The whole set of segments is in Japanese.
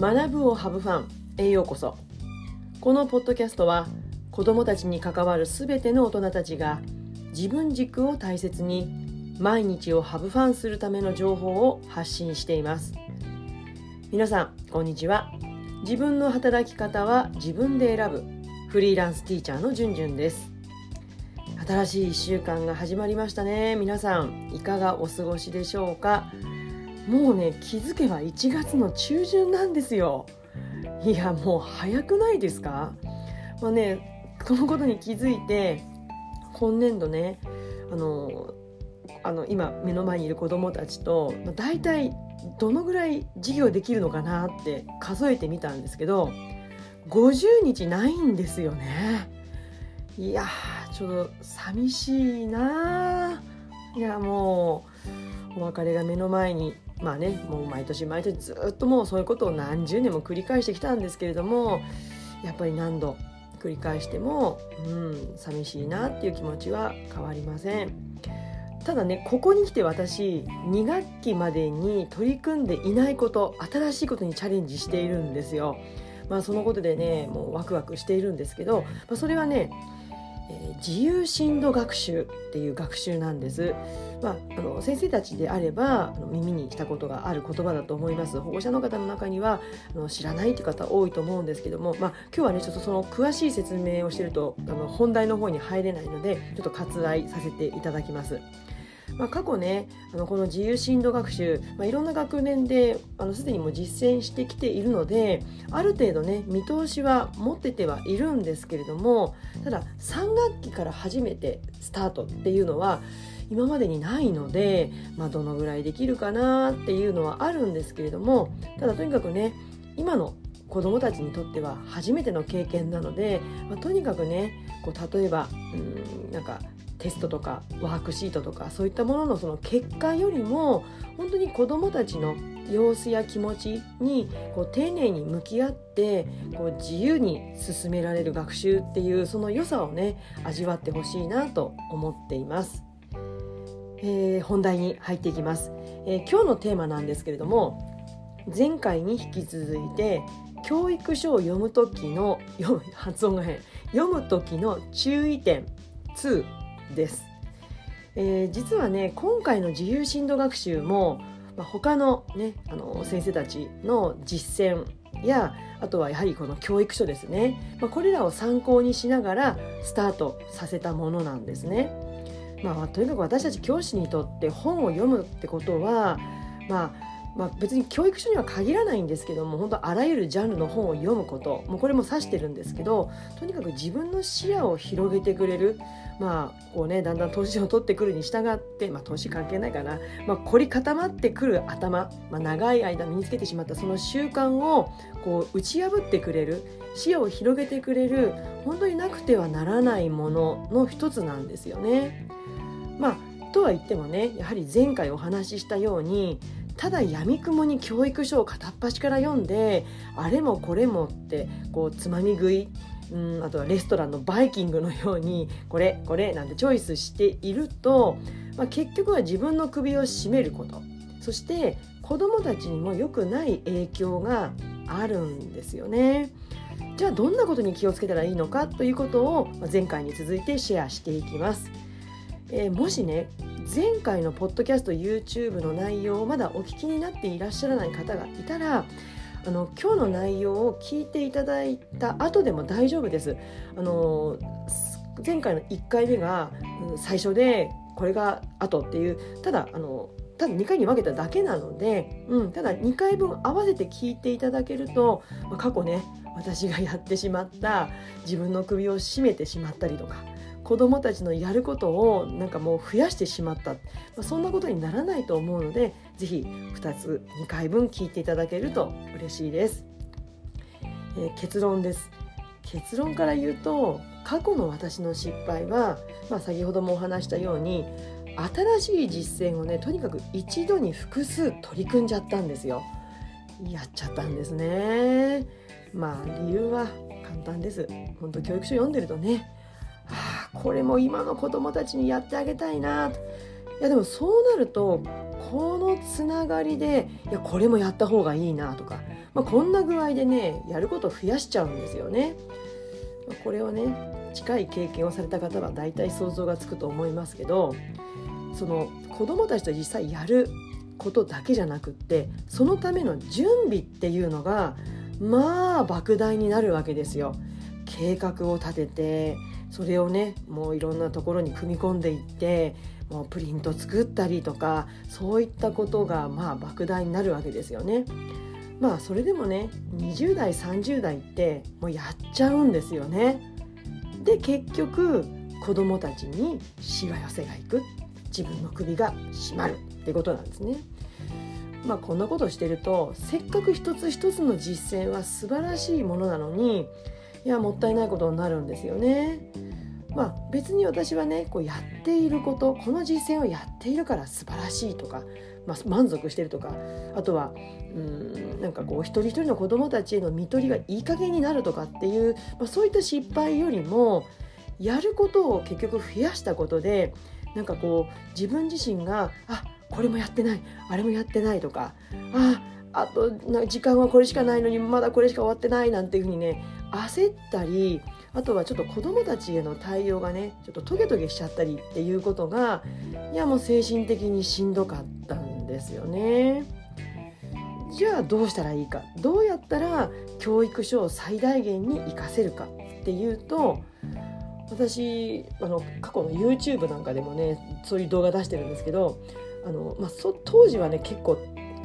学ぶをハブファンへようこそ。このポッドキャストは子どもたちに関わるすべての大人たちが自分軸を大切に毎日をハブファンするための情報を発信しています。皆さんこんにちは。自分の働き方は自分で選ぶフリーランスティーチャーのじゅんじゅんです。新しい1週間が始まりましたね。皆さんいかがお過ごしでしょうか？もうね気づけば1月の中旬なんですよ。いやもう早くないですか？まあねこのことに気づいて今年度ねあのあの今目の前にいる子どもたちと、まあ、大体どのぐらい授業できるのかなって数えてみたんですけど50日ないんですよね。いやちょっと寂しいないやもうお別れが目の前にまあねもう毎年毎年ずっともうそういうことを何十年も繰り返してきたんですけれどもやっぱり何度繰り返してもうん寂しいなっていう気持ちは変わりません。ただねここに来て私2学期までに取り組んでいないこと新しいことにチャレンジしているんですよ。まあそのことでねもうワクワクしているんですけど、まあ、それはねえー、自由深度学習っていう学習なんです。まあ、あの先生たちであればあの耳にしたことがある言葉だと思います保護者の方の中にはあの知らないという方多いと思うんですけども、まあ、今日はねちょっとその詳しい説明をしてるとあの本題の方に入れないのでちょっと割愛させていただきます。まあ、過去ねあのこの自由深度学習、まあ、いろんな学年ですでにも実践してきているのである程度ね見通しは持っててはいるんですけれどもただ3学期から初めてスタートっていうのは今までにないので、まあ、どのぐらいできるかなっていうのはあるんですけれどもただとにかくね今の子どもたちにとっては初めての経験なので、まあ、とにかくねこう例えばうんなんかテストとかワークシートとかそういったもののその結果よりも本当に子どもたちの様子や気持ちにこう丁寧に向き合ってこう自由に進められる学習っていうその良さをね味わってほしいなと思っています。えー、本題に入っていきます、えー、今日のテーマなんですけれども前回に引き続いて教育書を読む時の読む発音が変。読む時の注意点2です、えー、実はね今回の自由深度学習も、まあ、他の,、ね、あの先生たちの実践やあとはやはりこの教育書ですね、まあ、これらを参考にしながらスタートさせたものなんですね。まあ、とにかく私たち教師にとって本を読むってことは、まあ、まあ、別に教育書には限らないんですけども本当あらゆるジャンルの本を読むこともうこれも指してるんですけどとにかく自分の視野を広げてくれるまあこうねだんだん年を取ってくるに従ってまあ年関係ないかな、まあ、凝り固まってくる頭、まあ、長い間身につけてしまったその習慣をこう打ち破ってくれる視野を広げてくれる本当になくてはならないものの一つなんですよね。まあとは言ってもねやはり前回お話ししたようにただやみくもに教育書を片っ端から読んであれもこれもってこうつまみ食いうんあとはレストランのバイキングのようにこれこれなんてチョイスしていると、まあ、結局は自分の首を絞めることそして子どもたちにも良くない影響があるんですよね。じゃあどんなことに気をつけたらいいのかということを前回に続いてシェアしていきます。えー、もしね前回のポッドキャスト YouTube の内容をまだお聞きになっていらっしゃらない方がいたらあの今日の内容を聞いていただいた後でも大丈夫です。あの前回の1回目が最初でこれが後っていうただあのただ2回に分けただけなので、うん、ただ2回分合わせて聞いていただけると、ま、過去ね私がやってしまった自分の首を絞めてしまったりとか子どもたちのやることをなんかもう増やしてしまった、まあ、そんなことにならないと思うので是非2つ2回分聞いていただけると嬉しいです。えー、結論です結論から言うと過去の私の失敗は、まあ、先ほどもお話したように新しい実践をねとにかく一度に複数取り組んじゃったんですよ。やっちゃったんですね。まあ理由は簡単です。本当教育書読んでるとねこれも今の子どもたちにやってあげたいなといやでもそうなるとこのつながりでいやこれもやった方がいいなとかまあ、こんな具合でねやることを増やしちゃうんですよね。ま、これをね近い経験をされた方は大体想像がつくと思いますけどその子どもたちと実際やることだけじゃなくってそのための準備っていうのがまあ莫大になるわけですよ。計画を立ててそれをねもういろんなところに組み込んでいってもうプリント作ったりとかそういったことがまあ莫大になるわけですよね。まあそれでもね20代30代ってもうやっちゃうんですよね。で結局子供たちにしわ寄せがいく自分の首が締まるってことなんですね。まあこんなことしてるとせっかく一つ一つの実践は素晴らしいものなのにいやもったいないことになるんですよね。まあ別に私はねこうやっていることこの実践をやっているから素晴らしいとか、まあ、満足してるとかあとはうんなんかこう一人一人の子どもたちへの看取りがいい加減になるとかっていう、まあ、そういった失敗よりもやることを結局増やしたことでなんかこう自分自身があこれもやってないあれもやってないとかああと時間はこれしかないのにまだこれしか終わってないなんていうふうにね焦ったりあとはちょっと子どもたちへの対応がねちょっとトゲトゲしちゃったりっていうことがいやもう精神的にしんどかったんですよね。じゃあどうしたらいいかどうやったら教育書を最大限に活かせるかっていうと私あの過去の YouTube なんかでもねそういう動画出してるんですけどあの、まあ、そ当時はね結構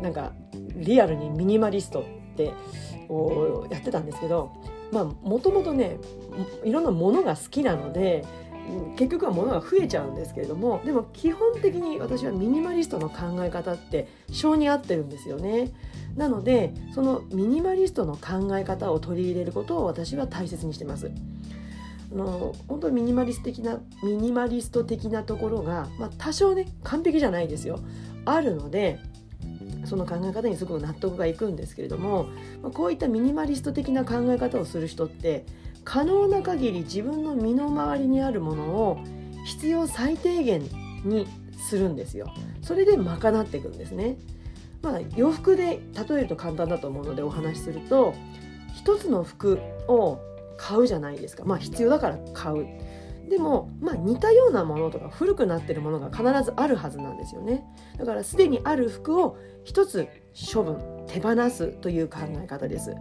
なんかリアルにミニマリストってやってたんですけどまあもともとねいろんなものが好きなので結局は物が増えちゃうんですけれどもでも基本的に私はミニマリストの考え方って性に合ってるんですよね。なのでそのミニマリストの考え方を取り入れることを私は大切にしてます。あの本当にミニマリスト的なミニマリスト的なところが、まあ、多少ね完璧じゃないですよあるのでその考え方にすごく納得がいくんですけれども、ま、こういったミニマリスト的な考え方をする人って可能な限り自分の身の回りにあるものを必要最低限にするんですよ。それで賄っていくんですね。まあ、洋服で例えると簡単だと思うのでお話しすると一つの服を買うじゃないですかまあ必要だから買うでも、まあ、似たようなものとか古くなってるものが必ずあるはずなんですよね。だからすでにある服を一つ処分手放すという考え方です。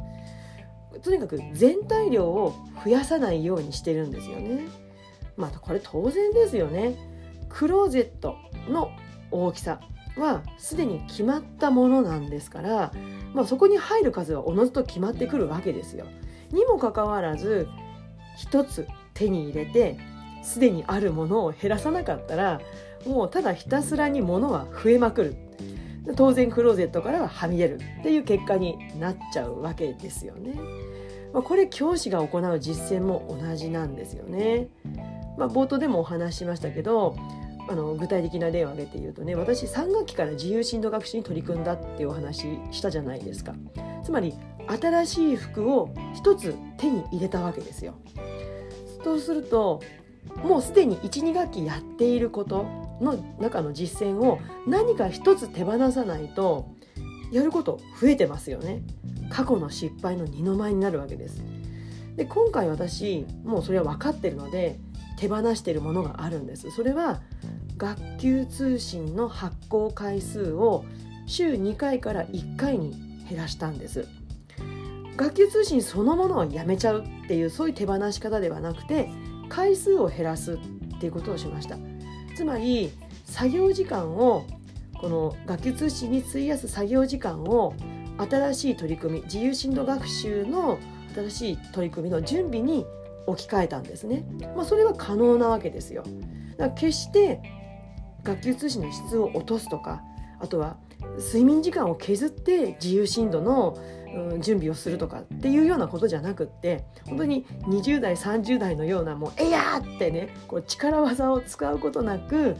とにかく全体量を増やさないようにしてるんですよね。まあこれ当然ですよね。クローゼットの大きさはすでに決まったものなんですから、まあ、そこに入る数はおのずと決まってくるわけですよ。にもかかわらず一つ手に入れてすでにあるものを減らさなかったらもうただひたすらに物は増えまくる当然クローゼットからははみ出るっていう結果になっちゃうわけですよね。まあ、これ教師が行う実践も同じなんですよね。まあ、冒頭でもお話ししましたけどあの具体的な例を挙げて言うとね私3学期から自由進路学習に取り組んだっていうお話したじゃないですか。つまり新しい服を一つ手に入れたわけですよ。そうするともうすでに12学期やっていることの中の実践を何か一つ手放さないとやること増えてますよね。過去の失敗の二の舞になるわけです。で今回私もうそれは分かってるので手放してるものがあるんです。それは学級通信の発行回数を週2回から1回に減らしたんです。学級通信そのものをやめちゃうっていうそういう手放し方ではなくて回数を減らすっていうことをしました。つまり作業時間をこの学級通信に費やす作業時間を新しい取り組み自由進路学習の新しい取り組みの準備に置き換えたんですね、まあ、それは可能なわけですよ。だから決して学級通信の質を落とすとかあとは睡眠時間を削って自由進路のうん、準備をするとかっていうようなことじゃなくって本当に20代30代のようなもう「えや!」ってねこう力技を使うことなく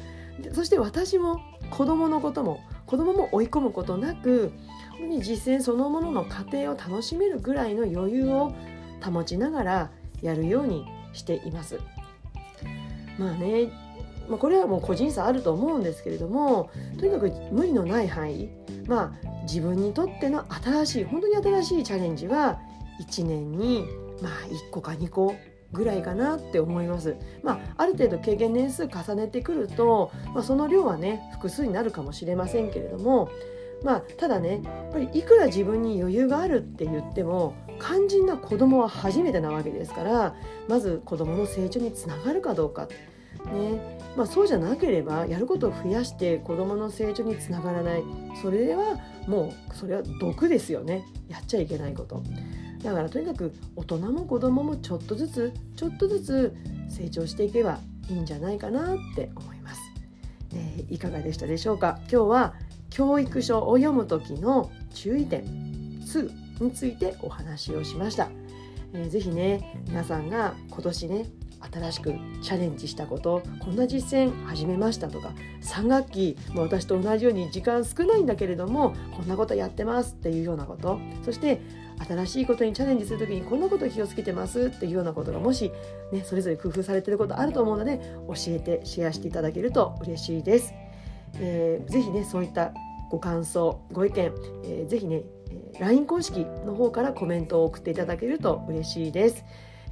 そして私も子供のことも子供も追い込むことなく本当に実践そのものの過程を楽しめるぐらいの余裕を保ちながらやるようにしています。まあねまあ、これはもう個人差あると思うんですけれどもとにかく無理のない範囲まあ自分にとっての新しい本当に新しいチャレンジは1年にまあ1個か2個ぐらいかなって思います。まあ、ある程度経験年数重ねてくると、まあ、その量はね複数になるかもしれませんけれども、まあ、ただねやっぱりいくら自分に余裕があるって言っても肝心な子供は初めてなわけですからまず子供の成長につながるかどうか。ね。まあ、そうじゃなければやることを増やして子どもの成長につながらない。それではもうそれは毒ですよね。やっちゃいけないこと。だからとにかく大人も子どももちょっとずつちょっとずつ成長していけばいいんじゃないかなって思います、えー、いかがでしたでしょうか？今日は教育書を読む時の注意点2についてお話をしました、えー、ぜひね皆さんが今年ね新しくチャレンジしたことこんな実践始めましたとか3学期も私と同じように時間少ないんだけれどもこんなことやってますっていうようなことそして新しいことにチャレンジする時にこんなこと気をつけてますっていうようなことがもし、ね、それぞれ工夫されてることあると思うので教えてシェアしていただけると嬉しいです。えー、ぜひねそういったご感想ご意見、えー、ぜひね LINE 公式の方からコメントを送っていただけると嬉しいです。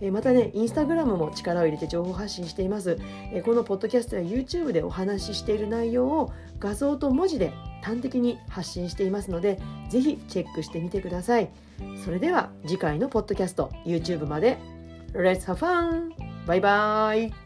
またねインスタグラムも力を入れて情報発信しています。このポッドキャストや YouTube でお話ししている内容を画像と文字で端的に発信していますので是非チェックしてみてください。それでは次回のポッドキャスト YouTube まで。Let's have fun! バイバイ